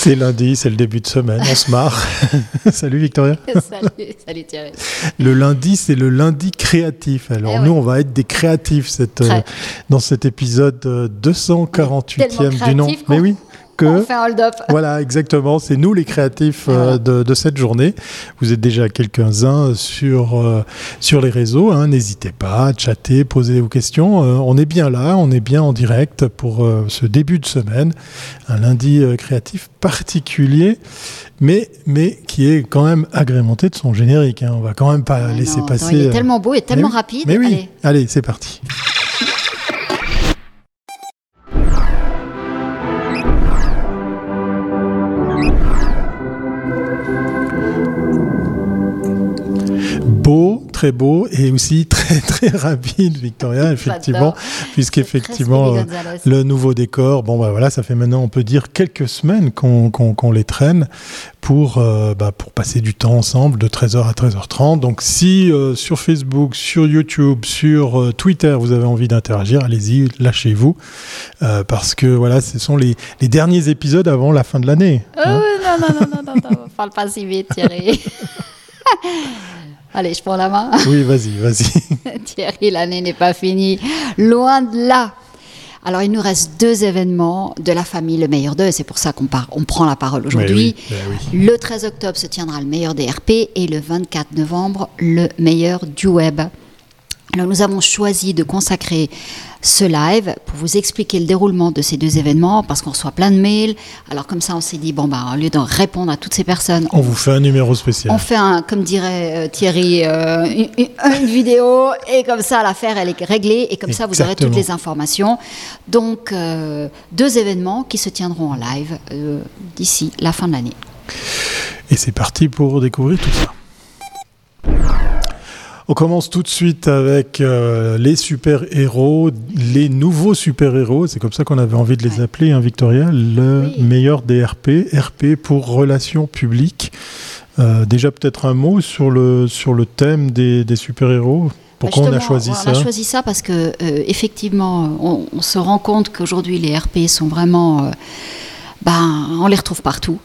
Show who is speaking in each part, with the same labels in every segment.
Speaker 1: C'est lundi, c'est le début de semaine, on se marre. salut Victoria.
Speaker 2: salut, salut Thierry.
Speaker 1: Le lundi, c'est le lundi créatif. Alors
Speaker 2: Eh
Speaker 1: nous,
Speaker 2: oui.
Speaker 1: on va être des créatifs cette, euh, dans cet épisode euh, 248e du nom. Mais
Speaker 2: qu'on- On fait un hold-up.
Speaker 1: Voilà, exactement. C'est nous les créatifs euh,
Speaker 2: voilà.
Speaker 1: de, de cette journée. Vous êtes déjà quelques-uns sur, euh, sur les réseaux. hein. N'hésitez pas à chatter, poser vos questions. Euh, on est bien là, on est bien en direct pour euh, ce début de semaine. Un lundi créatif particulier, mais, mais qui est quand même agrémenté de son générique. hein. On va quand même pas
Speaker 2: Ah
Speaker 1: laisser
Speaker 2: non,
Speaker 1: passer.
Speaker 2: il est tellement beau et tellement
Speaker 1: oui.
Speaker 2: rapide.
Speaker 1: Mais oui,
Speaker 2: Allez.
Speaker 1: allez c'est parti. Beau, très beau et aussi très très rapide, Victoria, effectivement, puisqu'effectivement euh, le nouveau décor, bon bah voilà, ça fait maintenant, on peut dire, quelques semaines qu'on les traîne pour, euh, bah, pour passer du temps ensemble de 13h à 13h30. Donc si euh, sur Facebook, sur YouTube, sur euh, Twitter, vous avez envie d'interagir, allez-y, lâchez-vous, parce que voilà, ce sont les, les derniers épisodes avant la fin de l'année.
Speaker 2: Oh,
Speaker 1: hein.
Speaker 2: non, non, non, non, non, non, parle pas si vite, Thierry. Allez, je prends la main.
Speaker 1: Oui, vas-y, vas-y.
Speaker 2: Thierry, l'année n'est pas finie. Loin de là. Alors, il nous reste deux événements de la famille Le Meilleur d'eux. C'est pour ça qu'on on prend la parole aujourd'hui.
Speaker 1: Oui, ben oui.
Speaker 2: Le 13 octobre se tiendra le meilleur des RP et le 24 novembre, le meilleur du web. Alors, nous avons choisi de consacrer ce live pour vous expliquer le déroulement de ces deux événements parce qu'on reçoit plein de mails. Alors, comme ça, on s'est dit, bon, bah, au lieu de répondre à toutes ces personnes,
Speaker 1: On vous fait un numéro spécial.
Speaker 2: on fait, un, comme dirait euh, Thierry, euh, une, une- une vidéo et comme ça l'affaire elle est réglée et comme ça vous aurez toutes les informations. Donc euh, deux événements qui se tiendront en live d'ici la fin de l'année.
Speaker 1: Et c'est parti pour découvrir tout ça. On commence tout de suite avec euh, les super-héros, les nouveaux super-héros, c'est comme ça qu'on avait envie de les
Speaker 2: Ouais.
Speaker 1: appeler, hein, Victoria, le
Speaker 2: Oui.
Speaker 1: meilleur des RP, RP pour relations publiques. Euh, déjà peut-être un mot sur le, sur le thème des, des super-héros. Pourquoi on a choisi
Speaker 2: on
Speaker 1: ça
Speaker 2: a choisi ça parce que euh, effectivement on, on se rend compte qu'aujourd'hui les RP sont vraiment, ben on les retrouve partout.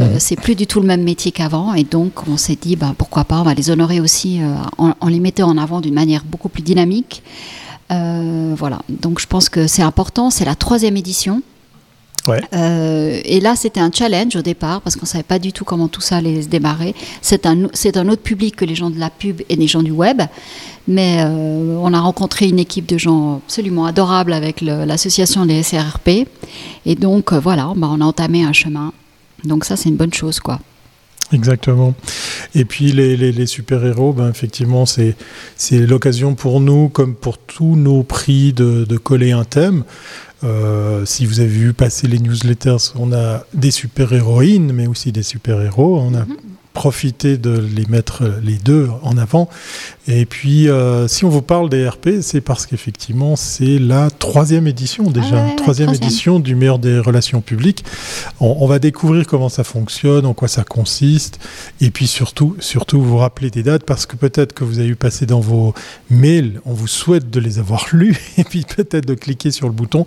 Speaker 2: Euh,
Speaker 1: Mhm.
Speaker 2: C'est plus du tout le même métier qu'avant et donc on s'est dit ben, pourquoi pas on va les honorer aussi euh, en, en les mettant en avant d'une manière beaucoup plus dynamique. Euh, voilà, donc je pense que c'est important. C'est la troisième édition.
Speaker 1: Ouais.
Speaker 2: Euh, et là, c'était un challenge au départ parce qu'on savait pas du tout comment tout ça allait se démarrer. C'est un, c'est un autre public que les gens de la pub et les gens du web. Mais euh, on a rencontré une équipe de gens absolument adorables avec l'association des SRRP. Et donc, euh, voilà, bah, on a entamé un chemin. Donc ça, c'est une bonne chose, quoi.
Speaker 1: Exactement. Et puis les, les- les super-héros, ben effectivement, c'est c'est l'occasion pour nous, comme pour tous nos prix, de, de coller un thème. Euh, si vous avez vu passer les newsletters, on a des super-héroïnes, mais aussi des super-héros. On a
Speaker 2: Mhm.
Speaker 1: Profité de les mettre les deux en avant. Et puis, euh, si on vous parle des RP, c'est parce qu'effectivement, c'est la troisième édition déjà,
Speaker 2: Ah ouais, ouais,
Speaker 1: troisième
Speaker 2: troisième.
Speaker 1: édition du meilleur des relations publiques. On, on va découvrir comment ça fonctionne, en quoi ça consiste, et puis surtout, surtout vous rappeler des dates parce que peut-être que vous avez eu passer dans vos mails, on vous souhaite de les avoir lus, et puis peut-être de cliquer sur le bouton.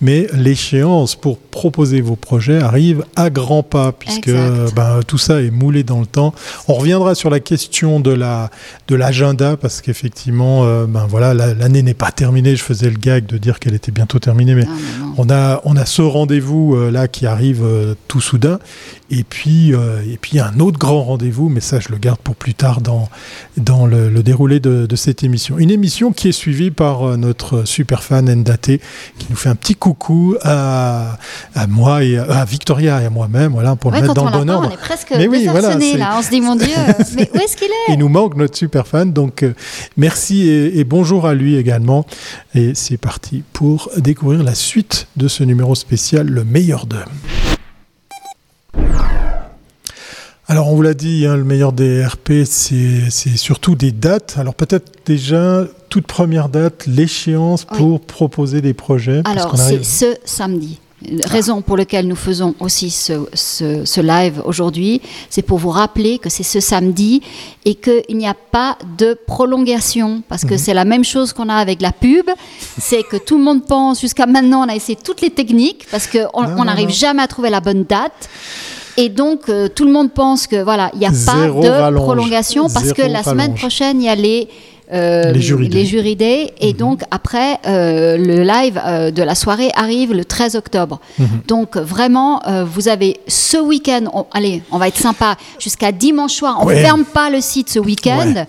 Speaker 1: Mais l'échéance pour proposer vos projets arrive à grands pas puisque ben, tout ça est moulé dans le temps. On reviendra sur la question de la de l'agenda parce qu'effectivement, euh, ben voilà, la- l'année n'est pas terminée. Je faisais le gag de dire qu'elle était bientôt terminée, mais
Speaker 2: Ah,
Speaker 1: a, on a ce rendez-vous euh, là qui arrive euh, tout soudain. Et puis, euh, et puis un autre grand rendez-vous, mais ça je le garde pour plus tard dans, dans le, le déroulé de, de cette émission. Une émission qui est suivie par euh, notre super fan Ndaté, qui nous fait un petit coucou à, à moi et à, à Victoria et à moi-même, voilà, pour
Speaker 2: Ouais,
Speaker 1: le mettre dans le bon ordre.
Speaker 2: on est presque
Speaker 1: Mais oui, voilà,
Speaker 2: là. On se dit, mon Dieu, mais où est-ce qu'il est?
Speaker 1: Il nous manque notre super fan, donc euh, merci et, et bonjour à lui également. Et c'est parti pour découvrir la suite de ce numéro spécial, le meilleur d'eux. Alors on vous l'a dit, hein, le meilleur des RP, c'est surtout des dates. Alors peut-être déjà, toute première date, l'échéance
Speaker 2: Oui.
Speaker 1: pour proposer des projets.
Speaker 2: Alors, c'est
Speaker 1: arrive-
Speaker 2: ce samedi. raison pour laquelle nous faisons aussi ce, ce- ce live aujourd'hui, c'est pour vous rappeler que c'est ce samedi et qu'il n'y a pas de prolongation. Parce que c'est la même chose qu'on a avec la pub. C'est que tout le monde pense, jusqu'à maintenant, on a essayé toutes les techniques parce qu'on n'arrive jamais à trouver la bonne date. Et donc, euh, tout le monde pense que voilà, il n'y a pas de
Speaker 1: rallonge.
Speaker 2: prolongation parce que la semaine prochaine, il y a les, euh,
Speaker 1: Les.
Speaker 2: Et donc, après, euh, le live euh, de la soirée arrive le 13 octobre.
Speaker 1: Mhm.
Speaker 2: Donc, vraiment, vous avez ce week-end, on- allez, on va être sympa, jusqu'à dimanche soir. On ne
Speaker 1: Ouais.
Speaker 2: ferme pas le site ce week-end.
Speaker 1: Ouais.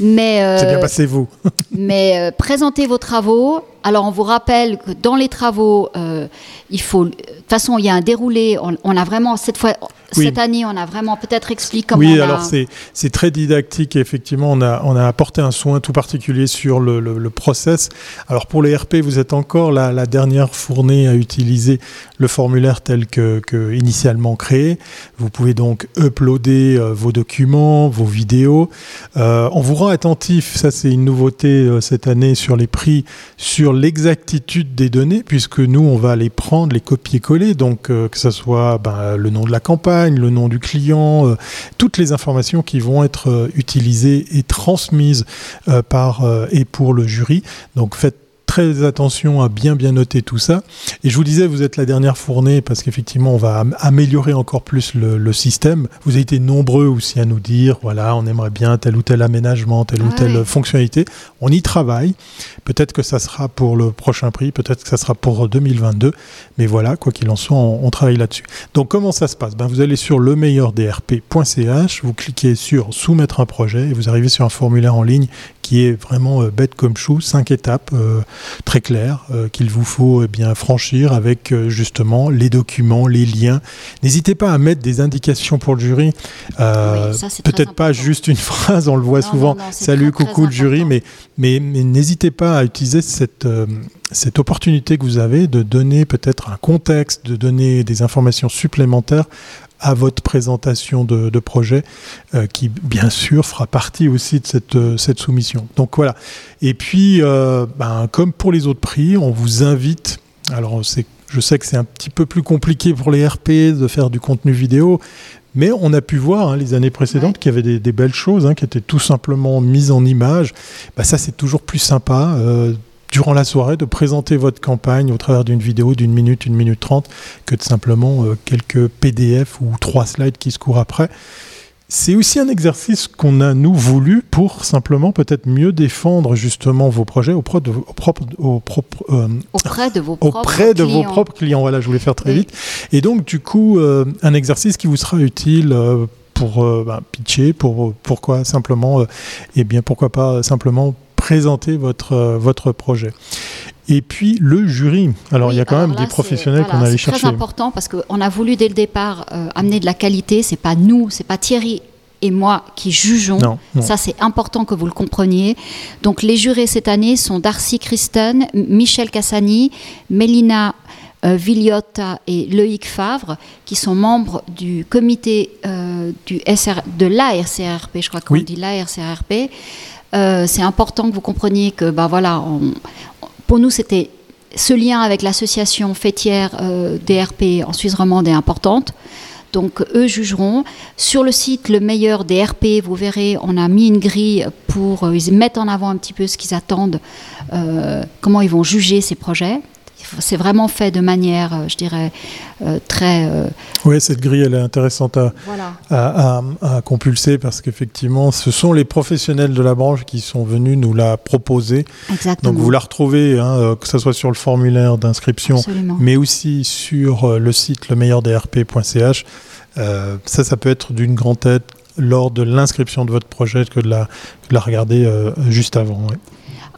Speaker 2: Mais,
Speaker 1: C'est bien passé, vous.
Speaker 2: mais présentez vos travaux. Alors, on vous rappelle que dans les travaux, euh, il faut. De toute façon, il y a un déroulé. On, on a vraiment, cette fois,
Speaker 1: Oui.
Speaker 2: cette année, on a vraiment peut-être expliqué comment.
Speaker 1: Oui,
Speaker 2: on
Speaker 1: alors c'est c'est très didactique et effectivement on a, on a apporté un soin tout particulier sur le, le, le process. Alors pour les RP, vous êtes encore la, la dernière fournée à utiliser le formulaire tel que, que initialement créé. Vous pouvez donc uploader euh, vos documents, vos vidéos. Euh, on vous rend attentif, ça c'est une nouveauté cette année sur les prix, sur l'exactitude des données, puisque nous on va les prendre, les copier-coller, donc euh, que ce soit ben, le nom de la campagne, le nom du client, euh, toutes les informations qui vont être euh, utilisées et transmises par et pour le jury. Donc faites très attention à bien bien noter tout ça. Et je vous disais, vous êtes la dernière fournée parce qu'effectivement, on va am- améliorer encore plus le, le système. Vous avez été nombreux aussi à nous dire, voilà, on aimerait bien tel ou tel aménagement, telle ou
Speaker 2: Ah
Speaker 1: telle fonctionnalité. On y travaille. Peut-être que ça sera pour le prochain prix, peut-être que ça sera pour 2022. Mais voilà, quoi qu'il en soit, on, on travaille là-dessus. Donc comment ça se passe? Ben, Vous allez sur lemeilleurdrp.ch, vous cliquez sur soumettre un projet et vous arrivez sur un formulaire en ligne qui est vraiment euh, bête comme chou, cinq étapes euh, très claires euh, qu'il vous faut eh bien franchir avec justement les documents, les liens. N'hésitez pas à mettre des indications pour le jury. Euh,
Speaker 2: Oui,
Speaker 1: Peut-être pas juste une phrase, on le voit
Speaker 2: Non,
Speaker 1: souvent.
Speaker 2: non, non, c'est
Speaker 1: Salut,
Speaker 2: très, très
Speaker 1: coucou le jury, mais mais, mais n'hésitez pas à utiliser cette, euh, cette opportunité que vous avez de donner peut-être un contexte, de donner des informations supplémentaires à votre présentation de, de projet, euh, qui bien sûr fera partie aussi de cette, euh, cette soumission. Donc voilà. Et puis, euh, ben, comme pour les autres prix, on vous invite. Alors, je sais que c'est un petit peu plus compliqué pour les RP de faire du contenu vidéo, mais on a pu voir hein, les années précédentes
Speaker 2: Ouais.
Speaker 1: qu'il y avait des, des belles choses hein, qui étaient tout simplement mises en image. Bah, ça, c'est toujours plus sympa. euh, durant la soirée, de présenter votre campagne au travers d'une vidéo d'une minute, une minute trente, que de simplement euh, quelques PDF ou trois slides qui se courent après. C'est aussi un exercice qu'on a, nous, voulu pour simplement peut-être mieux défendre justement vos projets auprès de, au propre, au propre, euh,
Speaker 2: auprès de vos propres
Speaker 1: auprès de vos
Speaker 2: clients.
Speaker 1: propres clients. Voilà, je voulais faire très
Speaker 2: Oui.
Speaker 1: vite. Et donc, du coup, euh, un exercice qui vous sera utile pour ben, pitcher, pour pourquoi simplement, euh, eh bien, pourquoi pas simplement présenter votre euh, votre projet. Et puis le jury. Alors,
Speaker 2: Oui,
Speaker 1: il y a quand même
Speaker 2: là,
Speaker 1: des professionnels
Speaker 2: c'est-
Speaker 1: qu'on allait
Speaker 2: C'est
Speaker 1: chercher.
Speaker 2: très important parce qu'on a voulu dès le départ euh, amener de la qualité. C'est pas nous, c'est pas Thierry et moi qui jugeons.
Speaker 1: Non, non.
Speaker 2: Ça, c'est important que vous le compreniez. Donc, les jurés cette année sont Darcy Christen, M- Michel Cassani, Mélina euh, Villiotta et Loïc Favre, qui sont membres du comité euh, du SR, de l'ARCRP, je crois qu'on
Speaker 1: Oui.
Speaker 2: dit l'ARCRP. Euh, c'est important que vous compreniez que, bah voilà, pour nous, c'était ce lien avec l'association fêtière euh, DRP en Suisse romande est importante. Donc eux jugeront. Sur le site Le meilleur des RP, vous verrez, on a mis une grille pour euh, ils mettent en avant un petit peu ce qu'ils attendent, comment ils vont juger ces projets. C'est vraiment fait de manière, euh, je dirais, euh, très. euh,
Speaker 1: Oui, cette grille, elle est intéressante à,
Speaker 2: voilà.
Speaker 1: à, à- à compulser parce qu'effectivement, ce sont les professionnels de la branche qui sont venus nous la proposer.
Speaker 2: Exactement.
Speaker 1: Donc, vous la retrouvez, hein, que ce soit sur le formulaire d'inscription, mais aussi sur le site lemeilleurdrp.ch. Euh, ça, ça peut être d'une grande aide lors de l'inscription de votre projet que de la, que de la regarder juste avant. ouais.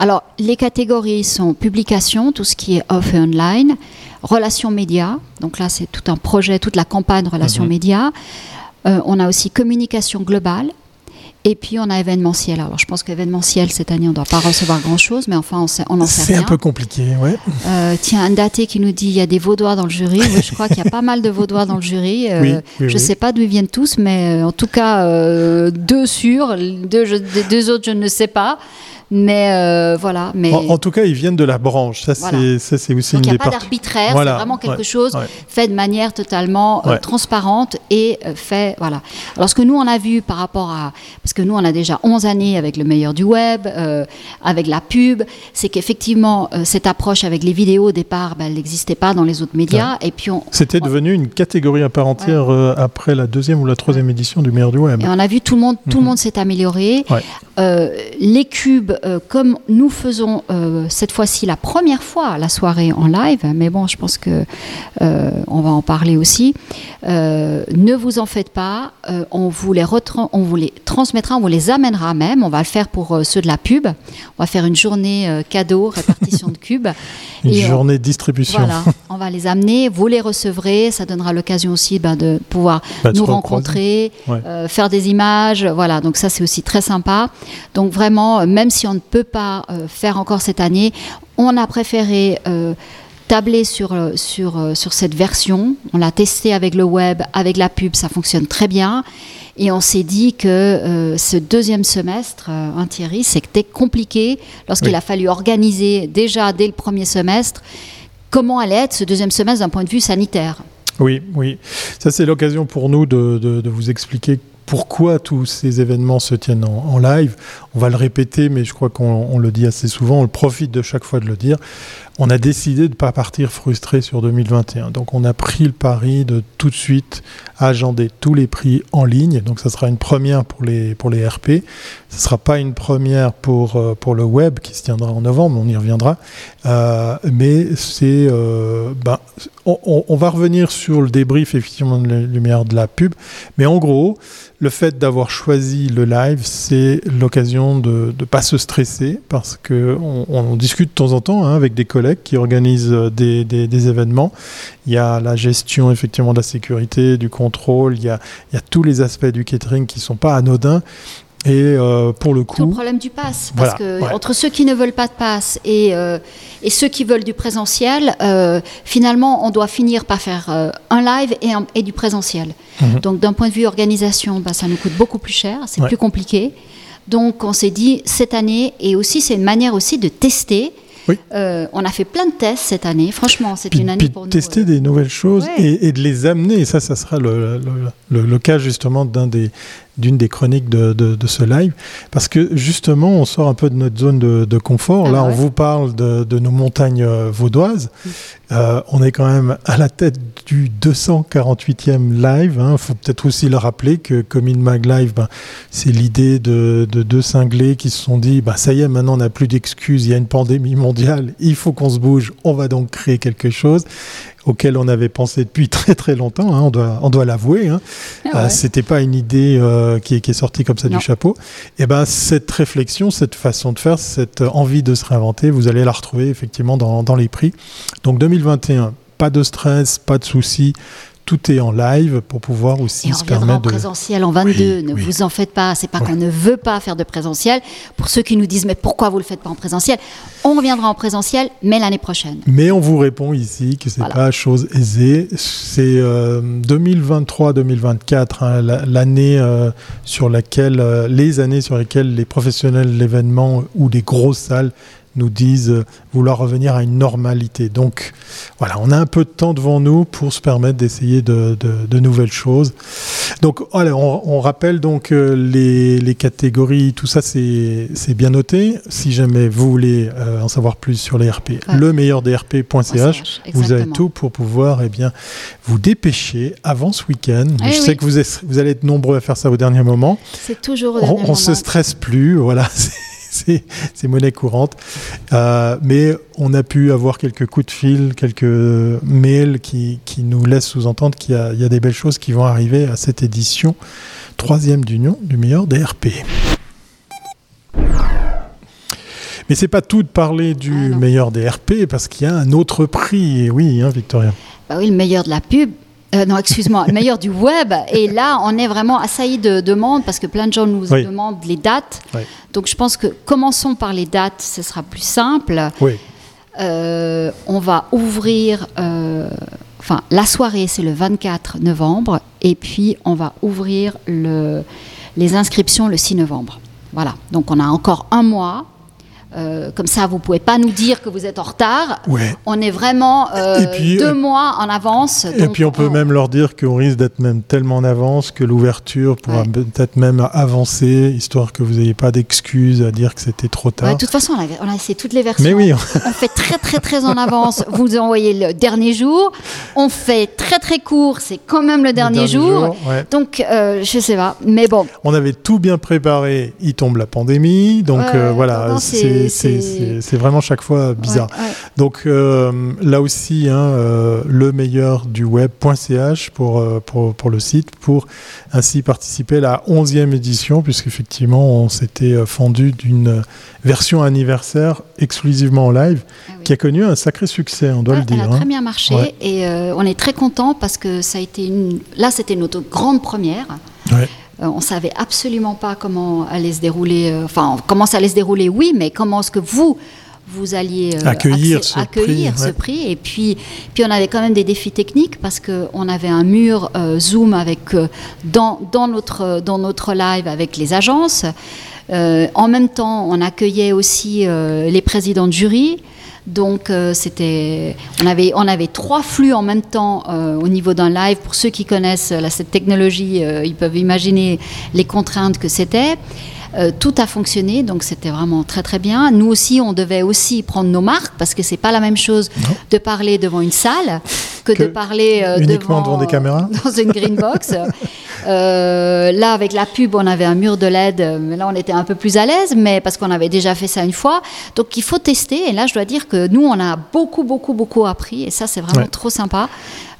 Speaker 2: Alors, les catégories sont publication, tout ce qui est off et online, relations médias, donc là c'est tout un projet, toute la campagne relations
Speaker 1: Mhm.
Speaker 2: médias. Euh, on a aussi communication globale. Et puis on a événementiel. Alors je pense qu'événementiel cette année on ne doit pas recevoir grand chose, mais enfin on, sait- on en sait
Speaker 1: C'est
Speaker 2: rien.
Speaker 1: un peu compliqué, ouais.
Speaker 2: Euh, tiens, un daté qui nous dit il y a des vaudois dans le jury. Oui, je crois qu'il y a pas mal de vaudois dans le jury. Euh,
Speaker 1: Oui, oui,
Speaker 2: je ne sais pas d'où ils viennent tous, mais en tout cas, euh, deux sûrs, deux, deux autres, je ne sais pas. Mais euh, voilà. Mais
Speaker 1: En, en tout cas, ils viennent de la branche. Ça,
Speaker 2: Voilà.
Speaker 1: c'est aussi
Speaker 2: donc
Speaker 1: une
Speaker 2: il n'y a pas d'arbitraire,
Speaker 1: Voilà,
Speaker 2: c'est vraiment quelque
Speaker 1: ouais,
Speaker 2: chose
Speaker 1: ouais.
Speaker 2: fait de manière totalement euh,
Speaker 1: Ouais.
Speaker 2: transparente et euh, fait voilà. Alors ce que nous on a vu par rapport à parce que nous on a déjà 11 années avec le meilleur du web, avec la pub, c'est qu'effectivement cette approche avec les vidéos au départ, ben, elle n'existait pas dans les autres médias et puis on
Speaker 1: C'était
Speaker 2: on-
Speaker 1: devenu une catégorie à part entière après la deuxième ou la troisième édition du meilleur du web.
Speaker 2: Et on a vu tout le monde, tout le monde s'est amélioré. Les cubes, euh, comme nous faisons euh, cette fois-ci la première fois la soirée en live, mais bon, je pense que euh, on va en parler aussi. ne vous en faites pas, on vous les on vous les transmettra, on vous les amènera même. On va le faire pour ceux de la pub. On va faire une journée cadeau répartition de cubes.
Speaker 1: Une
Speaker 2: Et
Speaker 1: journée de distribution.
Speaker 2: Voilà, on va les amener, vous les recevrez, ça donnera l'occasion aussi ben, de pouvoir
Speaker 1: Bah,
Speaker 2: nous rencontrer,
Speaker 1: Ouais.
Speaker 2: faire des images, voilà, donc ça c'est aussi très sympa. Donc vraiment, même si on ne peut pas euh, faire encore cette année, on a préféré euh, tabler sur, euh, sur, sur cette version, on l'a testé avec le web, avec la pub, ça fonctionne très bien. Et on s'est dit que euh, ce deuxième semestre, euh, hein, Thierry, c'était compliqué lorsqu'il
Speaker 1: Oui.
Speaker 2: a fallu organiser déjà dès le premier semestre comment allait être ce deuxième semestre d'un point de vue sanitaire.
Speaker 1: Oui, oui. Ça, c'est l'occasion pour nous de, de- de vous expliquer pourquoi tous ces événements se tiennent en, en live. On va le répéter, mais je crois qu'on on le dit assez souvent, on profite de chaque fois de le dire. On a décidé de ne pas partir frustré sur 2021. Donc on a pris le pari de tout de suite agender tous les prix en ligne. Donc ça sera une première pour les, pour RP. Ce ne sera pas une première pour, euh, pour le web qui se tiendra en novembre, on y reviendra. Euh, mais c'est... euh, ben, on va revenir sur le débrief effectivement de la lumière de la pub. Mais en gros, le fait d'avoir choisi le live, c'est l'occasion de ne pas se stresser parce que on, discute de temps en temps hein, avec des collègues qui organisent euh, des, des- des événements. Il y a la gestion effectivement de la sécurité, du contrôle, il y a, il y a tous les aspects du catering qui sont pas anodins. Et euh, pour le
Speaker 2: Tout le
Speaker 1: coup,
Speaker 2: problème du pass. Parce
Speaker 1: Voilà,
Speaker 2: que
Speaker 1: ouais.
Speaker 2: entre ceux qui ne veulent pas de pass et, euh, et ceux qui veulent du présentiel, euh, finalement, on doit finir par faire un live et, un- et du présentiel.
Speaker 1: Mhm.
Speaker 2: Donc, d'un point de vue organisation, bah, ça nous coûte beaucoup plus cher, c'est
Speaker 1: Ouais.
Speaker 2: plus compliqué. Donc, on s'est dit cette année, et aussi, c'est une manière aussi de tester.
Speaker 1: Oui.
Speaker 2: Euh, on a fait plein de tests cette année. Franchement, c'est une année
Speaker 1: puis
Speaker 2: pour nous.
Speaker 1: tester
Speaker 2: euh,
Speaker 1: des nouvelles choses
Speaker 2: Ouais.
Speaker 1: et, et de les amener. Et ça, ça sera le, le, le- le cas justement d'un des d'une des chroniques de, de, de ce live. Parce que justement, on sort un peu de notre zone de, de confort.
Speaker 2: Ah
Speaker 1: Là,
Speaker 2: ouais.
Speaker 1: on vous parle de, de nos montagnes euh, vaudoises. Euh, on est quand même à la tête du 248e live. Il faut peut-être aussi le rappeler que comme in Mag Live, ben, c'est l'idée de, de deux cinglés qui se sont dit bah, ça y est, maintenant on n'a plus d'excuses, il y a une pandémie mondiale, il faut qu'on se bouge, on va donc créer quelque chose auquel on avait pensé depuis très très longtemps, hein, on doit, on doit l'avouer. Hein.
Speaker 2: ah
Speaker 1: Euh,
Speaker 2: ouais.
Speaker 1: C'était pas une idée euh, qui, est, qui est sortie comme ça
Speaker 2: Non.
Speaker 1: du chapeau. Et ben cette réflexion, cette façon de faire, cette envie de se réinventer, vous allez la retrouver effectivement dans, dans les prix. Donc 2021, pas de stress, pas de soucis. Tout est en live pour pouvoir aussi
Speaker 2: Et on
Speaker 1: se
Speaker 2: reviendra en
Speaker 1: permettre de.
Speaker 2: présentiel en 22.
Speaker 1: Oui,
Speaker 2: ne
Speaker 1: oui.
Speaker 2: vous en faites pas. C'est pas
Speaker 1: Ouais.
Speaker 2: qu'on ne veut pas faire de présentiel. Pour ceux qui nous disent mais pourquoi vous le faites pas en présentiel, on reviendra en présentiel, mais l'année prochaine.
Speaker 1: Mais on vous répond ici que c'est
Speaker 2: Voilà.
Speaker 1: pas chose aisée. C'est euh, 2023-2024, hein, la- l'année euh, sur laquelle, euh, les années sur lesquelles les professionnels de l'événement ou les grosses salles nous disent vouloir revenir à une normalité. Donc voilà, on a un peu de temps devant nous pour se permettre d'essayer de, de- de nouvelles choses. Donc voilà, on, on rappelle donc euh, les, les catégories, tout ça c'est bien noté. Si jamais vous voulez euh, en savoir plus sur les RP,
Speaker 2: Ouais.
Speaker 1: le meilleur des RP.ch, vous avez tout pour pouvoir eh bien, vous dépêcher avant ce week-end.
Speaker 2: Eh
Speaker 1: Je
Speaker 2: oui.
Speaker 1: sais que vous, êtes- vous allez être nombreux à faire ça au dernier moment.
Speaker 2: C'est toujours au
Speaker 1: On,
Speaker 2: dernier
Speaker 1: on se
Speaker 2: moment.
Speaker 1: stresse plus, voilà, c'est- monnaie courante. Euh, mais on a pu avoir quelques coups de fil, quelques mails qui, qui nous laissent sous-entendre qu'il y, a- il y a des belles choses qui vont arriver à cette édition troisième d'union du meilleur des RP. Mais c'est pas tout de parler du
Speaker 2: Ah
Speaker 1: meilleur des RP parce qu'il y a un autre prix. Et oui, hein, Victoria.
Speaker 2: Bah oui, le meilleur de la pub. Euh, non, excuse-moi, le meilleur du web. Et là, on est vraiment assailli de demandes parce que plein de gens nous
Speaker 1: Oui.
Speaker 2: demandent les dates.
Speaker 1: Oui.
Speaker 2: Donc, je pense que commençons par les dates, ce sera plus simple.
Speaker 1: Oui.
Speaker 2: Euh, on va ouvrir, euh, enfin, la soirée, c'est le 24 novembre, et puis on va ouvrir le, les inscriptions le 6 novembre. Voilà, donc on a encore un mois Euh, comme ça, vous pouvez pas nous dire que vous êtes en retard.
Speaker 1: Ouais.
Speaker 2: On est vraiment euh,
Speaker 1: puis,
Speaker 2: deux
Speaker 1: euh,
Speaker 2: mois en avance.
Speaker 1: Et
Speaker 2: donc
Speaker 1: puis on peut
Speaker 2: on-
Speaker 1: même leur dire qu'on risque d'être même tellement en avance que l'ouverture pourra
Speaker 2: Ouais.
Speaker 1: peut-être même avancer, histoire que vous n'ayez pas d'excuses à dire que c'était trop
Speaker 2: Ouais,
Speaker 1: tard.
Speaker 2: de toute façon, on a, on a essayé toutes les versions.
Speaker 1: Mais oui,
Speaker 2: On fait très très très en avance. Vous envoyez le dernier jour. On fait très très court. C'est quand même le dernier, jour. Donc, euh, je sais pas. Mais bon,
Speaker 1: On avait tout bien préparé, il tombe la pandémie, donc euh, voilà, c'est-
Speaker 2: c'est-
Speaker 1: vraiment chaque fois bizarre.
Speaker 2: ouais, ouais.
Speaker 1: Donc euh, là aussi, hein, euh, le meilleur du web.ch pour, euh, pour, pour le site, pour ainsi participer à la 11e édition, puisqu'effectivement, on s'était fendu d'une version anniversaire exclusivement en live,
Speaker 2: Ah oui.
Speaker 1: qui a connu un sacré succès, on doit le dire.
Speaker 2: Elle a
Speaker 1: hein.
Speaker 2: très bien marché
Speaker 1: Ouais.
Speaker 2: et euh, on est très content parce que ça a été une. Là, c'était notre grande première.
Speaker 1: Ouais.
Speaker 2: Euh, on savait absolument pas comment allait se dérouler. euh, Enfin, comment ça allait se dérouler, oui, mais comment est-ce que vous vous alliez euh,
Speaker 1: Accueillir ce
Speaker 2: accueillir
Speaker 1: prix,
Speaker 2: ce
Speaker 1: ouais.
Speaker 2: prix. Et puis, puis on avait quand même des défis techniques parce que on avait un mur euh, Zoom avec euh, dans, dans notre dans notre live avec les agences. En même temps, on accueillait aussi les présidents de jury. Donc euh, c'était, on avait, on avait trois flux en même temps euh, au niveau d'un live. Pour ceux qui connaissent euh, cette technologie, euh, ils peuvent imaginer les contraintes que c'était. Tout a fonctionné, donc c'était vraiment très très bien. Nous aussi, on devait aussi prendre nos marques parce que c'est pas la même chose
Speaker 1: Non.
Speaker 2: de parler devant une salle que,
Speaker 1: Que
Speaker 2: de parler
Speaker 1: uniquement devant des caméras.
Speaker 2: dans une green box. Euh, là, avec la pub, on avait un mur de LED, euh, mais là, on était un peu plus à l'aise, mais parce qu'on avait déjà fait ça une fois. Donc, il faut tester. Et là, je dois dire que nous, on a beaucoup, beaucoup, beaucoup appris. Et ça, c'est vraiment
Speaker 1: Ouais.
Speaker 2: trop sympa.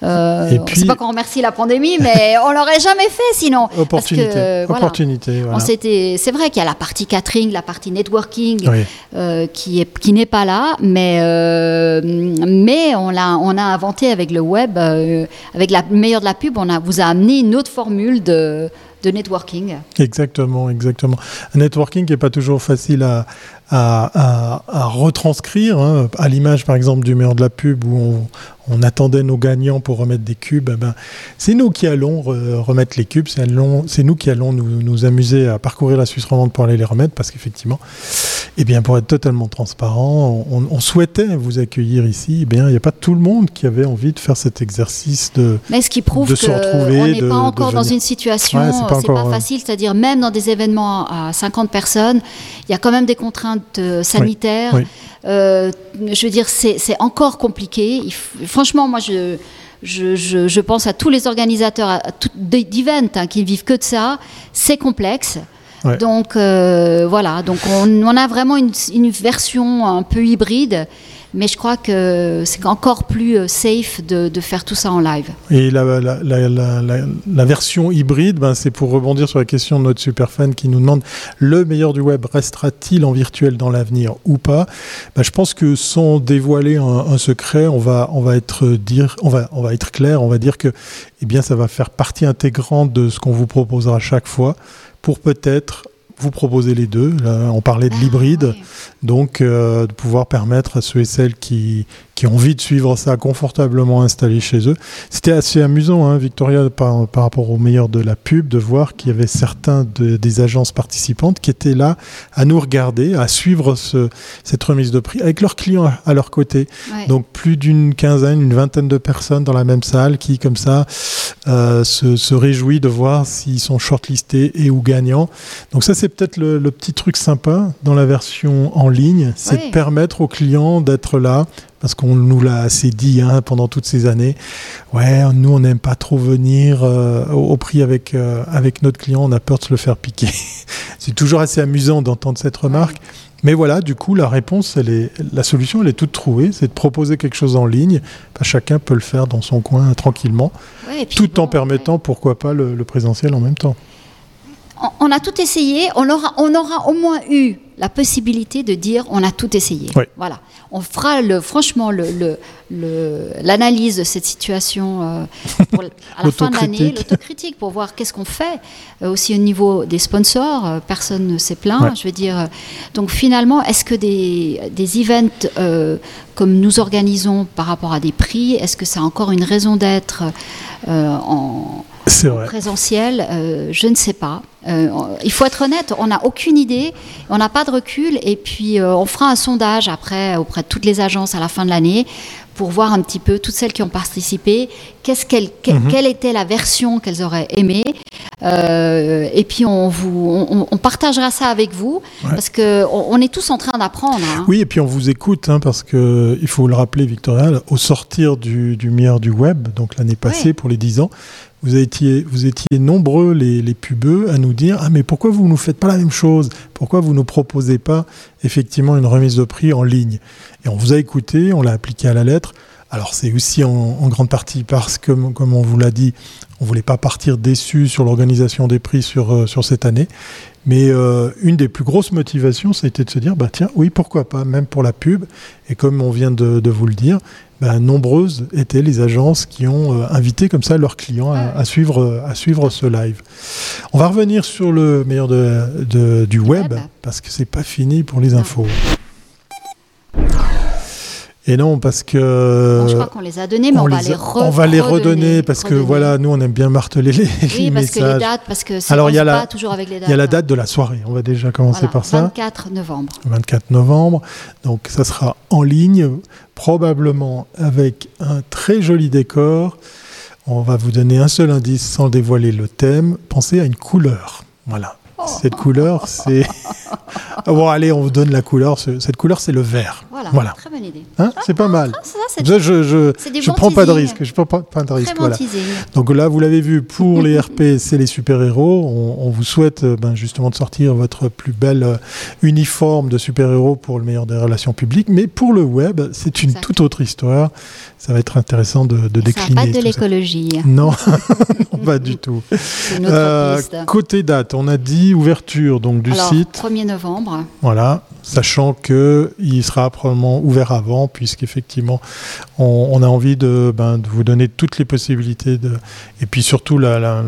Speaker 2: Euh,
Speaker 1: Et puis-
Speaker 2: pas qu'on remercie la pandémie, mais on l'aurait jamais fait sinon. Parce que,
Speaker 1: Opportunité.
Speaker 2: voilà.
Speaker 1: Opportunité, voilà.
Speaker 2: C'est vrai qu'il y a la partie catering, la partie networking
Speaker 1: Oui.
Speaker 2: euh, qui est qui n'est pas là, mais euh, mais on l'a on a inventé avec le web, euh, avec la meilleure de la pub, on a vous a amené une autre formule de de networking.
Speaker 1: Exactement, exactement. Un networking qui n'est pas toujours facile à, à, à- à retranscrire, hein. à l'image par exemple du meilleur de la pub où on, on attendait nos gagnants pour remettre des cubes. eh ben, c'est nous qui allons re- remettre les cubes, c'est nous qui allons nous, nous amuser à parcourir la Suisse romande pour aller les remettre parce qu'effectivement, eh bien, pour être totalement transparent, on, on souhaitait vous accueillir ici. Eh bien, il n'y a pas tout le monde qui avait envie de faire cet exercice de,
Speaker 2: Mais ce qui prouve
Speaker 1: De se
Speaker 2: qu'on
Speaker 1: retrouver,
Speaker 2: n'est
Speaker 1: de-
Speaker 2: pas encore dans une situation,
Speaker 1: Ouais, c'est pas ouais.
Speaker 2: facile, c'est-à-dire même dans des événements à 50 personnes, il y a quand même des contraintes euh, sanitaires.
Speaker 1: oui.
Speaker 2: Euh, je veux dire, c'est encore compliqué. Franchement, moi, je, je, je, je pense à tous les organisateurs d'events hein, qui vivent que de ça. C'est complexe.
Speaker 1: Ouais.
Speaker 2: Donc euh, voilà, donc on, on a vraiment une, une version un peu hybride, mais je crois que c'est encore plus euh, safe de, faire tout ça en live.
Speaker 1: Et la, version hybride, ben, c'est pour rebondir sur la question de notre super fan qui nous demande le meilleur du web restera-t-il en virtuel dans l'avenir ou pas? Ben, Je pense que sans dévoiler un, un secret, on va, on, va être dire, on, va, on va être clair, on va dire que eh bien, ça va faire partie intégrante de ce qu'on vous proposera chaque fois pour peut-être vous proposer les deux. Là, on parlait de l'hybride.
Speaker 2: Ah,
Speaker 1: Donc, euh, de pouvoir permettre à ceux et celles qui, qui ont envie de suivre ça confortablement installés chez eux. C'était assez amusant, hein, Victoria, par, par rapport au meilleur de la pub, de voir qu'il y avait certains de- des agences participantes qui étaient là à nous regarder, à suivre ce- cette remise de prix avec leurs clients à, leur côté.
Speaker 2: Ouais.
Speaker 1: Donc, plus d'une quinzaine, une vingtaine de personnes dans la même salle qui, comme ça, euh, se, se réjouit de voir s'ils sont shortlistés et ou gagnants. Donc ça, c'est peut-être le, le petit truc sympa dans la version en ligne, c'est de permettre aux clients d'être là, parce qu'on nous l'a assez dit hein, pendant toutes ces années. Ouais, nous, on n'aime pas trop venir euh, au, au prix avec, euh, avec notre client, on a peur de se le faire piquer. c'est toujours assez amusant d'entendre cette remarque. Mais voilà, du coup, la réponse, elle est, la solution, elle est toute trouvée. C'est de proposer quelque chose en ligne. Bah, chacun peut le faire dans son coin tranquillement,
Speaker 2: Ouais,
Speaker 1: tout en permettant, pourquoi pas, le, le présentiel en même temps.
Speaker 2: on, on a tout essayé, on aura, on aura au moins eu la possibilité de dire on a tout essayé.
Speaker 1: Oui.
Speaker 2: Voilà. On fera le, franchement le, le- le- l'analyse de cette situation euh, pour, à la fin de l'année,
Speaker 1: L'autocritique.
Speaker 2: pour voir qu'est-ce qu'on fait. Euh, aussi au niveau des sponsors, euh, personne ne s'est plaint.
Speaker 1: Ouais.
Speaker 2: Je veux dire, donc finalement, est-ce que des, des events comme nous organisons par rapport à des prix, est-ce que ça a encore une raison d'être en
Speaker 1: vrai.
Speaker 2: Présentiel, je ne sais pas. Il faut être honnête, on n'a aucune idée, on n'a pas de recul, et puis on fera un sondage après auprès de toutes les agences à la fin de l'année pour voir un petit peu toutes celles qui ont participé, qu'est-ce qu'elles, que-
Speaker 1: Mhm.
Speaker 2: quelle était la version qu'elles auraient aimée, Euh, et puis on vous, on, on partagera ça avec vous,
Speaker 1: Ouais.
Speaker 2: parce que on, est tous en train d'apprendre. hein.
Speaker 1: Oui, et puis on vous écoute, hein, parce que il faut le rappeler, Victoria, au sortir du, du meilleur du web, donc l'année passée
Speaker 2: Ouais.
Speaker 1: pour les 10 ans, vous étiez, nombreux, les, pubeux, à nous dire Ah, mais pourquoi vous ne nous faites pas la même chose? Pourquoi vous ne nous proposez pas effectivement une remise de prix en ligne? Et on vous a écouté, on l'a appliqué à la lettre. Alors c'est aussi en, grande partie parce que, comme on vous l'a dit, on voulait pas partir déçu sur l'organisation des prix sur, euh, sur cette année. Mais euh, une des plus grosses motivations, ça a été de se dire, bah tiens, oui, pourquoi pas, même pour la pub. Et comme on vient de, de vous le dire, bah, nombreuses étaient les agences qui ont euh, invité comme ça leurs clients à, à suivre, euh, à suivre ce live. On va revenir sur le meilleur de, de- du web, parce que c'est pas fini pour les infos. Et non, parce que
Speaker 2: Bon, je crois qu'on les a donnés, mais on, va
Speaker 1: les
Speaker 2: les re-
Speaker 1: on va les redonner parce que
Speaker 2: redonner.
Speaker 1: voilà, nous on aime bien marteler les, les
Speaker 2: Oui, parce que les
Speaker 1: messages.
Speaker 2: dates, parce que c'est
Speaker 1: Alors,
Speaker 2: on
Speaker 1: il y a
Speaker 2: se
Speaker 1: la-
Speaker 2: toujours avec les dates.
Speaker 1: Il y a la date de la soirée. On va déjà commencer
Speaker 2: Voilà,
Speaker 1: par ça.
Speaker 2: 24 novembre.
Speaker 1: 24 novembre. Donc ça sera en ligne, probablement avec un très joli décor. On va vous donner un seul indice sans dévoiler le thème. Pensez à une couleur. Voilà. Cette couleur, c'est... Ah bon, allez, on vous donne la couleur. Ce- Cette couleur, c'est le vert.
Speaker 2: Voilà,
Speaker 1: Voilà.
Speaker 2: très bonne idée.
Speaker 1: Hein c'est pas mal.
Speaker 2: Ah, ça, c'est
Speaker 1: Ça, je je, je prends pas de risque. Je prends pas, pas de risque. Voilà. Donc là, vous l'avez vu, pour les RP, c'est les super-héros. On, on vous souhaite euh, ben, justement de sortir votre plus belle euh, uniforme de super-héros pour le meilleur des relations publiques. Mais pour le web, c'est une toute autre histoire. Ça va être intéressant de, de
Speaker 2: Ça
Speaker 1: décliner.
Speaker 2: pas de l'écologie.
Speaker 1: Non, non, pas du tout.
Speaker 2: C'est une autre
Speaker 1: Euh, côté date, on a dit ouverture donc du
Speaker 2: Alors,
Speaker 1: site.
Speaker 2: 1er novembre.
Speaker 1: Voilà, sachant que il sera probablement ouvert avant, puisqu'effectivement, on, on a envie de, ben, de vous donner toutes les possibilités de, et puis surtout la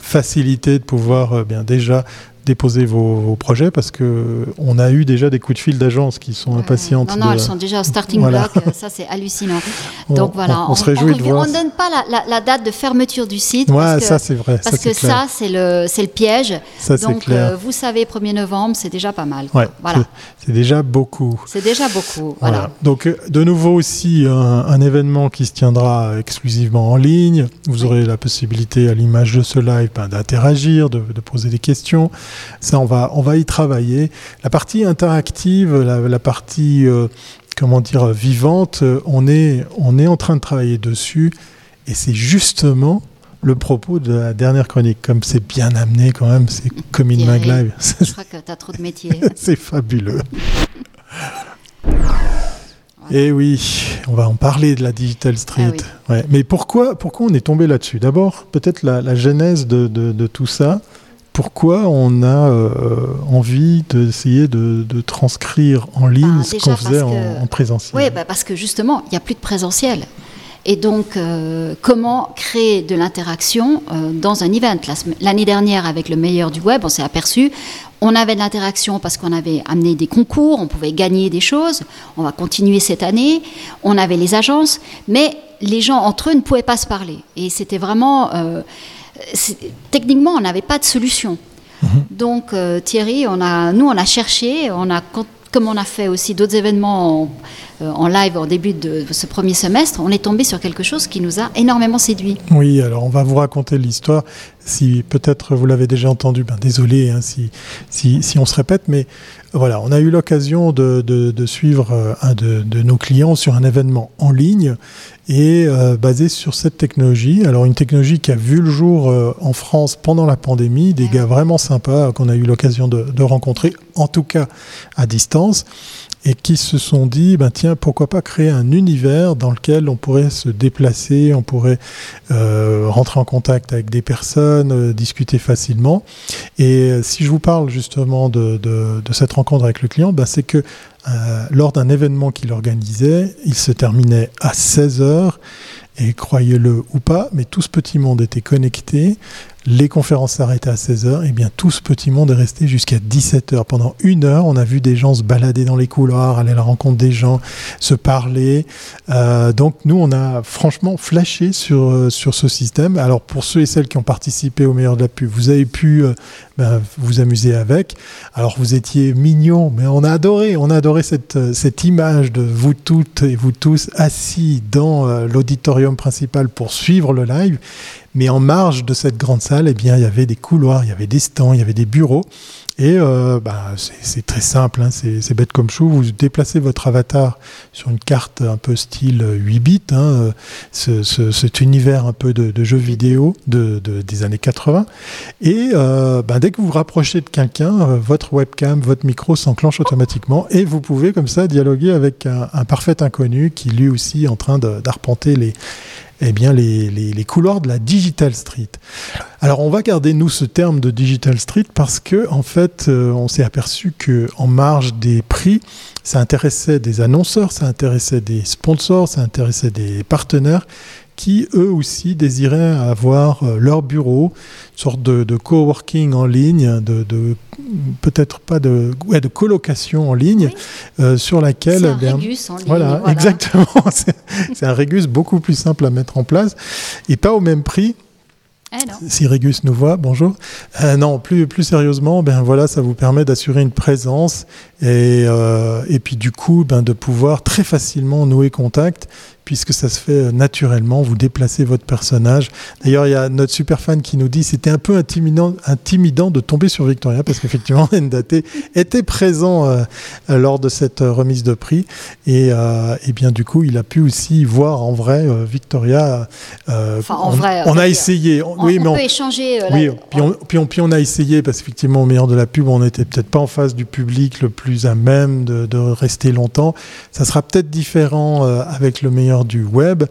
Speaker 1: facilité de pouvoir euh, bien déjà déposer vos, vos projets, parce que on a eu déjà des coups de fil d'agences qui sont impatientes.
Speaker 2: Non, non,
Speaker 1: de-
Speaker 2: elles sont déjà au starting
Speaker 1: Voilà.
Speaker 2: block. euh, Ça, c'est hallucinant.
Speaker 1: on,
Speaker 2: Donc voilà,
Speaker 1: on, on se réjouit de
Speaker 2: revient-
Speaker 1: voir.
Speaker 2: on ne donne pas la, la- la date de fermeture du site.
Speaker 1: Ouais,
Speaker 2: parce que,
Speaker 1: ça c'est vrai,
Speaker 2: parce que
Speaker 1: clair.
Speaker 2: ça, c'est le, c'est le piège.
Speaker 1: Ça c'est
Speaker 2: Donc,
Speaker 1: clair.
Speaker 2: euh, vous savez, 1er novembre, c'est déjà pas mal.
Speaker 1: Ouais,
Speaker 2: Voilà.
Speaker 1: c'est- déjà beaucoup.
Speaker 2: C'est déjà beaucoup.
Speaker 1: Voilà.
Speaker 2: Voilà.
Speaker 1: Donc, euh, de nouveau aussi, un, un événement qui se tiendra exclusivement en ligne. Vous aurez la possibilité, à l'image de ce live, ben, d'interagir, de, de poser des questions. Ça, on va, on va y travailler. La partie interactive, la, la partie, euh, comment dire, vivante, euh, on est, on est en train de travailler dessus. Et c'est justement le propos de la dernière chronique. Comme c'est bien amené quand même, c'est comme une mag live.
Speaker 2: Je crois que tu as trop de métiers.
Speaker 1: C'est fabuleux. Et oui, on va en parler de la Digital Street.
Speaker 2: Ah
Speaker 1: Ouais. Mais pourquoi, pourquoi on est tombé là-dessus? D'abord, peut-être la, la genèse de, de- de tout ça. Pourquoi on a euh, envie d'essayer de, de transcrire en ligne
Speaker 2: Bah,
Speaker 1: ce
Speaker 2: déjà
Speaker 1: qu'on faisait en,
Speaker 2: que-
Speaker 1: en présentiel?
Speaker 2: Oui, bah parce que justement, il n'y a plus de présentiel. Et donc, euh, comment créer de l'interaction euh, dans un event? L'année dernière, avec le meilleur du web, on s'est aperçu, on avait de l'interaction parce qu'on avait amené des concours, on pouvait gagner des choses. On va continuer cette année. On avait les agences, mais les gens entre eux ne pouvaient pas se parler. Et c'était vraiment... euh, techniquement, on n'avait pas de solution. Donc euh, Thierry, on a, nous on a cherché, on a comme on a fait aussi d'autres événements en, euh, en live au début de ce premier semestre, on est tombé sur quelque chose qui nous a énormément séduit.
Speaker 1: Oui, alors on va vous raconter l'histoire. Si peut-être vous l'avez déjà entendu, ben désolé hein, si, si, si on se répète, mais voilà, on a eu l'occasion de, de- de suivre euh, un de, de nos clients sur un événement en ligne et euh, basé sur cette technologie. Alors une technologie qui a vu le jour euh, en France pendant la pandémie, des gars vraiment sympas euh, qu'on a eu l'occasion de, de rencontrer, en tout cas à distance et qui se sont dit, ben tiens, pourquoi pas créer un univers dans lequel on pourrait se déplacer, on pourrait euh, rentrer en contact avec des personnes, euh, discuter facilement. Et euh, si je vous parle justement de, de- de cette rencontre avec le client, ben, c'est que euh, lors d'un événement qu'il organisait, il se terminait à 16 heures. Et croyez-le ou pas, mais tout ce petit monde était connecté. les conférences s'arrêtaient à 16h, et bien tout ce petit monde est resté jusqu'à 17h. Pendant une heure, on a vu des gens se balader dans les couloirs, aller à la rencontre des gens, se parler. Euh, donc nous, on a franchement flashé sur, euh, sur ce système. Alors pour ceux et celles qui ont participé au meilleur de la pub, vous avez pu ben, vous amuser avec. Alors vous étiez mignons, mais on a adoré, on a adoré cette, cette image de vous toutes et vous tous assis dans l'auditorium principal pour suivre le live. Mais en marge de cette grande salle, eh bien, il y avait des couloirs, il y avait des stands, il y avait des bureaux. Et euh, bah, c'est très simple, hein, c'est bête comme chou. Vous déplacez votre avatar sur une carte un peu style 8 bits, hein, ce, cet univers un peu de, jeux vidéo de, des années 80. Et euh, bah, dès que vous vous rapprochez de quelqu'un, euh, votre webcam, votre micro s'enclenche automatiquement et vous pouvez comme ça dialoguer avec un parfait inconnu qui lui aussi est en train d'arpenter les eh bien, les, les, couloirs de la Digital Street. Alors, on va garder, nous, ce terme de Digital Street parce que, en fait, euh, on s'est aperçu que en marge des prix, ça intéressait des annonceurs, ça intéressait des sponsors, ça intéressait des partenaires qui eux aussi désiraient avoir euh, leur bureau, une sorte de, de coworking en ligne, de, de peut-être pas de, ouais, de colocation en ligne, euh, sur laquelle. C'est
Speaker 2: un eh Régus en ligne.
Speaker 1: Voilà, exactement. c'est un Régus beaucoup plus simple à mettre en place et pas au même prix. Eh si Régus nous voit, bonjour. Euh, non, plus, plus sérieusement, ben voilà, ça vous permet d'assurer une présence et, euh, et puis du coup, ben, de pouvoir très facilement nouer contact puisque ça se fait euh, naturellement, vous déplacez votre personnage. D'ailleurs, il y a notre super fan qui nous dit c'était un peu intimidant, intimidant de tomber sur Victoria, parce qu'effectivement, Ndate était présent euh, lors de cette euh, remise de prix, et, et, bien du coup, il a pu aussi voir en vrai Victoria.
Speaker 2: enfin, en on, vrai,
Speaker 1: on, a essayé.
Speaker 2: On, oui, mais on peut échanger.
Speaker 1: oui, puis on, puis, on, puis on a essayé, parce qu'effectivement, au meilleur de la pub, on n'était peut-être pas en face du public le plus à même de, de rester longtemps. Ça sera peut-être différent avec le meilleur du web.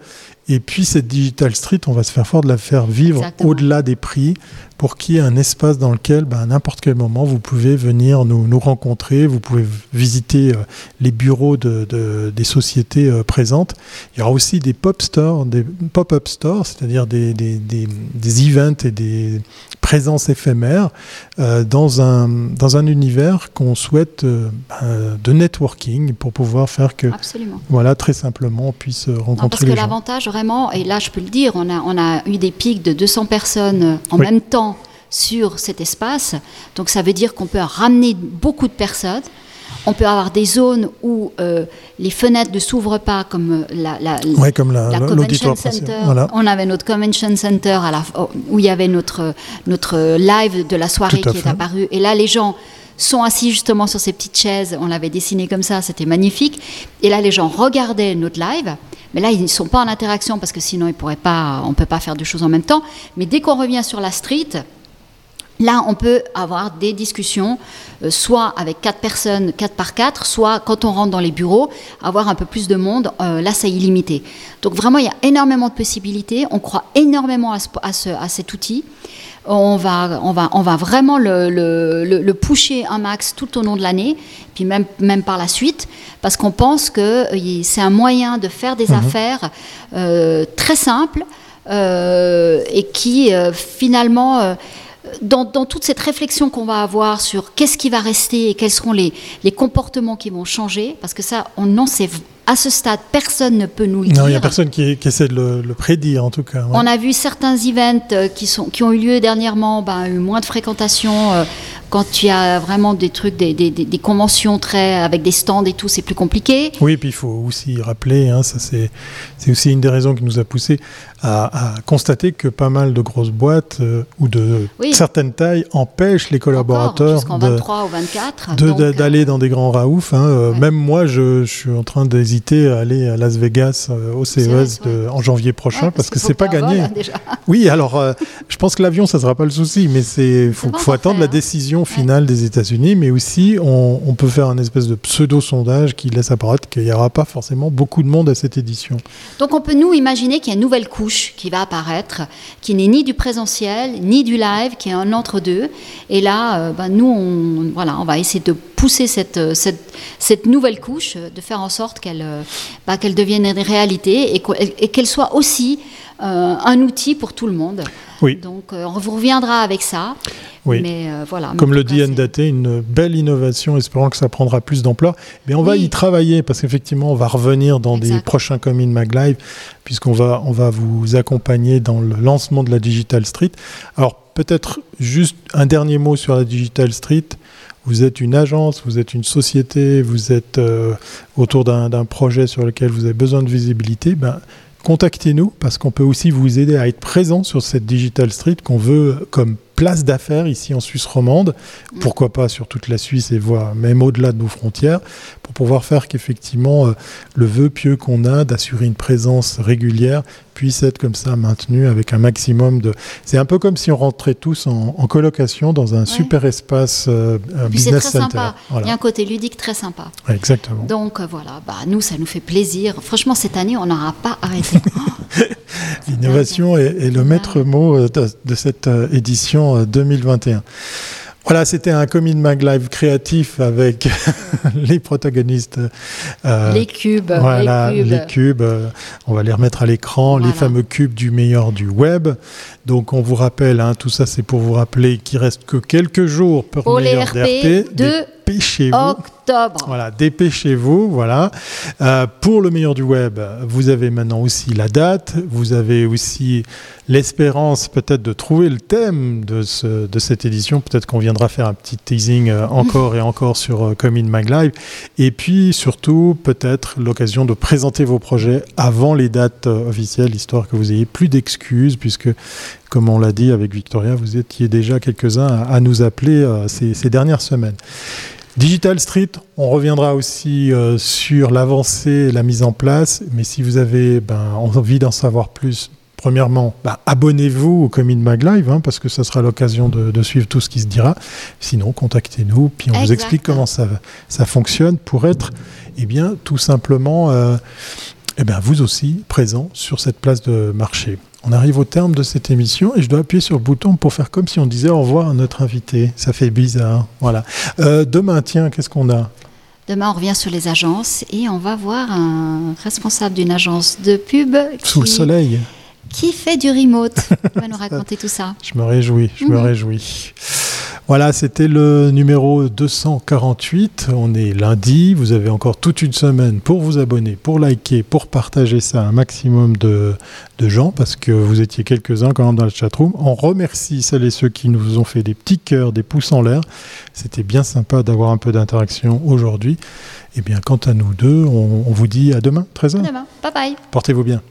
Speaker 1: Et puis cette Digital Street, on va se faire fort de la faire vivre au-delà des prix pour qu'il y ait un espace dans lequel, ben, à n'importe quel moment, vous pouvez venir nous, nous rencontrer, vous pouvez visiter euh, les bureaux de, des sociétés euh, présentes. Il y aura aussi des pop stores, des pop-up stores, c'est-à-dire des, des, des, des, events et des présences éphémères euh, dans, un, dans un univers qu'on souhaite ben, de networking pour pouvoir faire que,
Speaker 2: Absolument.
Speaker 1: voilà, très simplement, on puisse rencontrer non, parce que
Speaker 2: l'avantage vraiment, et là je peux le dire, on a, on a eu des pics de 200 personnes en même temps sur cet espace. Donc ça veut dire qu'on peut ramener beaucoup de personnes. On peut avoir des zones où euh, les fenêtres ne s'ouvrent pas, comme euh, la, la,
Speaker 1: comme la,
Speaker 2: convention center. On avait notre convention center à la, où il y avait notre, notre live de la soirée qui est apparu. Et là, les gens sont assis justement sur ces petites chaises. On l'avait dessiné comme ça, c'était magnifique. Et là, les gens regardaient notre live. Mais là, ils ne sont pas en interaction parce que sinon, ils pourraient pas, on ne peut pas faire deux choses en même temps. Mais dès qu'on revient sur la street, Là, on peut avoir des discussions, euh, soit avec quatre personnes, quatre par quatre, soit quand on rentre dans les bureaux, avoir un peu plus de monde. Euh, là, c'est illimité. Donc vraiment, il y a énormément de possibilités. On croit énormément à, à, cet outil. On va, on va, on va vraiment le, le, le, pusher un max tout au long de l'année, puis même, même par la suite, parce qu'on pense que euh, c'est un moyen de faire des mhm. affaires très simples et qui finalement dans, toute cette réflexion qu'on va avoir sur qu'est-ce qui va rester et quels seront les, les comportements qui vont changer, parce que ça, on n'en sait à ce stade, personne ne peut nous le dire.
Speaker 1: Non, il n'y a personne qui, essaie de le, prédire, en tout cas.
Speaker 2: On a vu certains events euh, qui, sont, qui ont eu lieu dernièrement, ben, eu moins de fréquentation. Euh, quand tu as vraiment des trucs, des, des, des, conventions très avec des stands et tout, c'est plus compliqué.
Speaker 1: Oui, et puis il faut aussi rappeler, hein, ça c'est aussi une des raisons qui nous a poussé à, constater que pas mal de grosses boîtes euh, ou de certaines tailles empêchent les collaborateurs d'aller dans des grands raoufs. Hein. Même moi, je, je suis en train d'hésiter à aller à Las Vegas euh, au CES en janvier prochain parce, que c'est pas gagné. Hein, oui, alors euh, je pense que l'avion ça sera pas le souci, mais c'est faut, faut attendre la hein. Décision finale des États-Unis, mais aussi on, on, peut faire un espèce de pseudo sondage qui laisse apparaître qu'il n'y aura pas forcément beaucoup de monde à cette édition.
Speaker 2: Donc on peut nous imaginer qu'il y a une nouvelle couche qui va apparaître, qui n'est ni du présentiel ni du live, qui est un entre deux. Et là, euh, ben, nous on voilà, on va essayer de pousser cette, cette, cette nouvelle couche, de faire en sorte qu'elle euh, bah, qu'elle devienne une réalité et qu'elle soit aussi euh, un outil pour tout le monde.
Speaker 1: Oui.
Speaker 2: Donc euh, on vous reviendra avec ça.
Speaker 1: Oui.
Speaker 2: Mais euh, voilà.
Speaker 1: Comme le dit NDAT, une belle innovation, espérant que ça prendra plus d'ampleur. Mais on va y travailler parce qu'effectivement, on va revenir dans des prochains Comin Mag Live, puisqu'on va, on va vous accompagner dans le lancement de la Digital Street. Alors, peut-être juste un dernier mot sur la Digital Street. Vous êtes une agence, vous êtes une société, vous êtes euh, autour d'un d'un projet sur lequel vous avez besoin de visibilité. Ben, contactez-nous parce qu'on peut aussi vous aider à être présent sur cette Digital Street qu'on veut comme place d'affaires ici en Suisse romande, pourquoi pas sur toute la Suisse et voire même au-delà de nos frontières, pour pouvoir faire qu'effectivement euh, le vœu pieux qu'on a d'assurer une présence régulière puisse être comme ça maintenu avec un maximum de... C'est un peu comme si on rentrait tous en, en colocation dans un super espace euh, un
Speaker 2: c'est
Speaker 1: business
Speaker 2: très
Speaker 1: center.
Speaker 2: sympa. Il y a un côté ludique très sympa.
Speaker 1: Ouais, Exactement.
Speaker 2: Donc euh, voilà, bah, nous, ça nous fait plaisir. Franchement, cette année, on n'aura pas arrêté. Oh,
Speaker 1: L'innovation est, est le maître mot euh, de, de cette euh, édition euh, 2021. Voilà, c'était un Comin Mag Live créatif avec les protagonistes. euh,
Speaker 2: les cubes,
Speaker 1: voilà,
Speaker 2: les cubes.
Speaker 1: cubes, euh, on va les remettre à l'écran, les fameux cubes du meilleur du web. Donc on vous rappelle, hein, tout ça c'est pour vous rappeler qu'il reste que quelques jours pour
Speaker 2: Pour
Speaker 1: le meilleur
Speaker 2: RP de
Speaker 1: Dépêchez-vous. Voilà, dépêchez-vous. Voilà. Euh, pour le meilleur du web, vous avez maintenant aussi la date. Vous avez aussi l'espérance peut-être de trouver le thème de, ce, de cette édition. Peut-être qu'on viendra faire un petit teasing euh, encore et encore sur euh, Comin Mag Live. Et puis surtout, peut-être l'occasion de présenter vos projets avant les dates officielles, histoire que vous ayez plus d'excuses, puisque, comme on l'a dit avec Victoria, vous étiez déjà quelques-uns à, nous appeler ces dernières semaines. Digital Street, on reviendra aussi euh, sur l'avancée et la mise en place. Mais si vous avez ben, envie d'en savoir plus, premièrement, ben, abonnez-vous au Comin Mag Live, hein, parce que ça sera l'occasion de, de suivre tout ce qui se dira. Sinon, contactez-nous, puis on vous explique comment ça, ça fonctionne pour être, eh bien, tout simplement, euh, eh bien, vous aussi présent sur cette place de marché. On arrive au terme de cette émission et je dois appuyer sur le bouton pour faire comme si on disait au revoir à notre invité. Ça fait bizarre. Voilà. Euh, demain, tiens, qu'est-ce qu'on a?
Speaker 2: Demain, on revient sur les agences et on va voir un responsable d'une agence de pub
Speaker 1: Sous le
Speaker 2: qui,
Speaker 1: soleil.
Speaker 2: qui fait du remote. Il va nous raconter tout ça.
Speaker 1: Je me réjouis, je me
Speaker 2: Mhm.
Speaker 1: réjouis. Voilà, c'était le numéro 248. On est lundi. Vous avez encore toute une semaine pour vous abonner, pour liker, pour partager ça à un maximum de, de gens, parce que vous étiez quelques-uns quand même dans le chatroom. On remercie celles et ceux qui nous ont fait des petits cœurs, des pouces en l'air. C'était bien sympa d'avoir un peu d'interaction aujourd'hui. Et bien, quant à nous deux, on, on vous dit à demain, 13h.
Speaker 2: Demain. Bye bye.
Speaker 1: Portez-vous bien.